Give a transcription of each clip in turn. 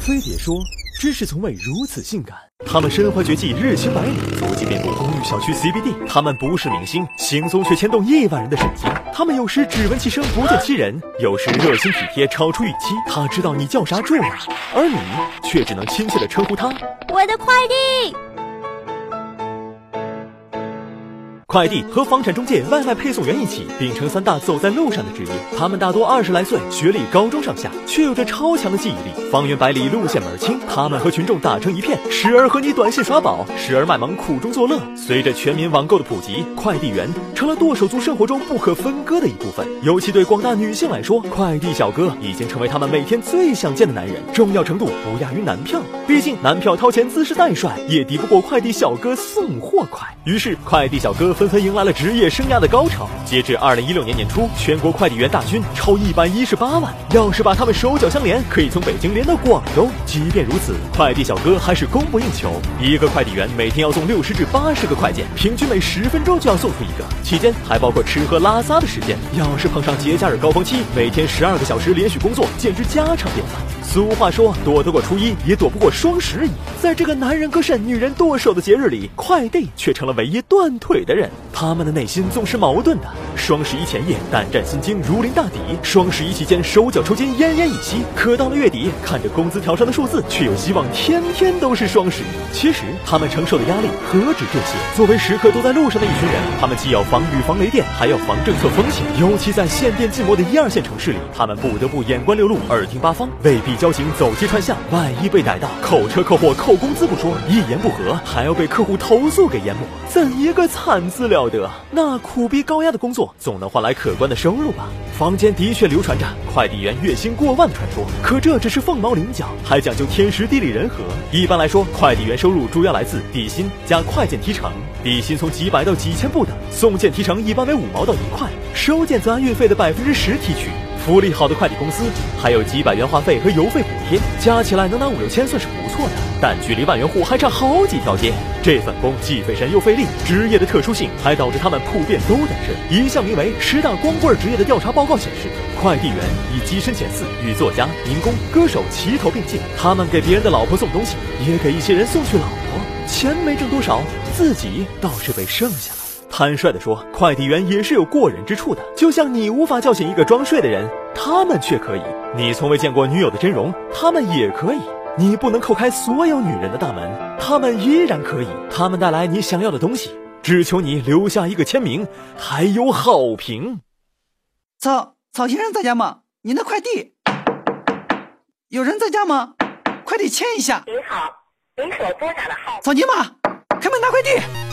飞碟说：“知识从未如此性感。”他们身怀绝技，日行百里，足迹遍布公寓、小区、CBD。他们不是明星，行踪却牵动亿万人的神经。他们有时只闻其声不见其人，有时热心体贴超出预期。他知道你叫啥住哪，而你却只能亲切地称呼他“我的快递”。快递和房产中介、外卖配送员一起，秉承三大走在路上的职业。他们大多二十来岁，学历高中上下，却有着超强的记忆力，方圆百里路线门清。他们和群众打成一片，时而和你短信耍宝，时而卖萌苦中作乐。随着全民网购的普及，快递员成了剁手族生活中不可分割的一部分。尤其对广大女性来说，快递小哥已经成为他们每天最想见的男人，重要程度不亚于男票。毕竟男票掏钱姿势再帅，也敌不过快递小哥送货快。于是，快递小哥纷纷迎来了职业生涯的高潮。截至二零一六年年初，全国快递员大军超一百一十八万。要是把他们手脚相连，可以从北京连到广州。即便如此，快递小哥还是供不应求。一个快递员每天要送六十至八十个快件，平均每十分钟就要送出一个，期间还包括吃喝拉撒的时间。要是碰上节假日高峰期，每天十二个小时连续工作，简直家常便饭。俗话说，躲得过初一，也躲不过双十一。在这个男人割肾、女人剁手的节日里，快递却成了唯一断腿的人。他们的内心总是矛盾的。双十一前夜，胆战心惊，如临大敌；双十一期间，手脚抽筋，奄奄一息。可到了月底，看着工资条上的数字，却又希望天天都是双十一。其实，他们承受的压力何止这些？作为时刻都在路上的一群人，他们既要防雨、防雷电，还要防政策风险。尤其在限电禁摩的一二线城市里，他们不得不眼观六路，耳听八方，未必。交警走街串巷，万一被逮到，扣车扣货扣工资不说，一言不合还要被客户投诉给淹没，怎一个惨字了得！那苦逼高压的工作，总能换来可观的收入吧？坊间的确流传着快递员月薪过万的传说，可这只是凤毛麟角，还讲究天时地利人和。一般来说，快递员收入主要来自底薪加快件提成，底薪从几百到几千不等，送件提成一般为五毛到一块，收件则按运费的百分之十提取。福利好的快递公司还有几百元话费和邮费补贴，加起来能拿五六千算是不错的，但距离万元户还差好几条街。这份工既费神又费力，职业的特殊性还导致他们普遍都单身。一项名为“十大光棍职业”的调查报告显示，快递员以跻身前四，与作家、民工、歌手齐头并进。他们给别人的老婆送东西，也给一些人送去老婆，钱没挣多少，自己倒是被剩下了。坦率地说，快递员也是有过人之处的。就像你无法叫醒一个装睡的人，他们却可以；你从未见过女友的真容，他们也可以；你不能叩开所有女人的大门，他们依然可以。他们带来你想要的东西，只求你留下一个签名，还有好评。曹曹先生在家吗？您的快递。有人在家吗？快递签一下。您好，您所拨打的号。曹尼玛，开门拿快递。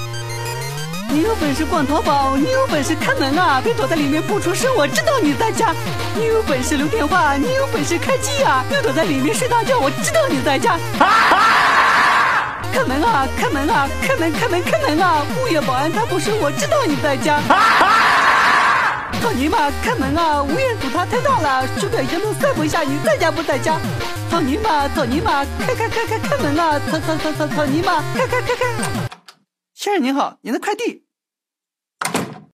你有本事逛淘宝，你有本事开门啊！别躲在里面不出声，我知道你在家。你有本事留电话，你有本事开机啊！别躲在里面睡大觉，我知道你在家。开门啊！开门啊！开门开门开门啊！物业保安他不是，我知道你在家。操你妈！开门啊！物业堵他太大了，鼠标移动塞不下，你在家不在家？操你妈！操你妈！开开开开开门啊！操操操操操你妈！开开开开。先生您好，您的快递。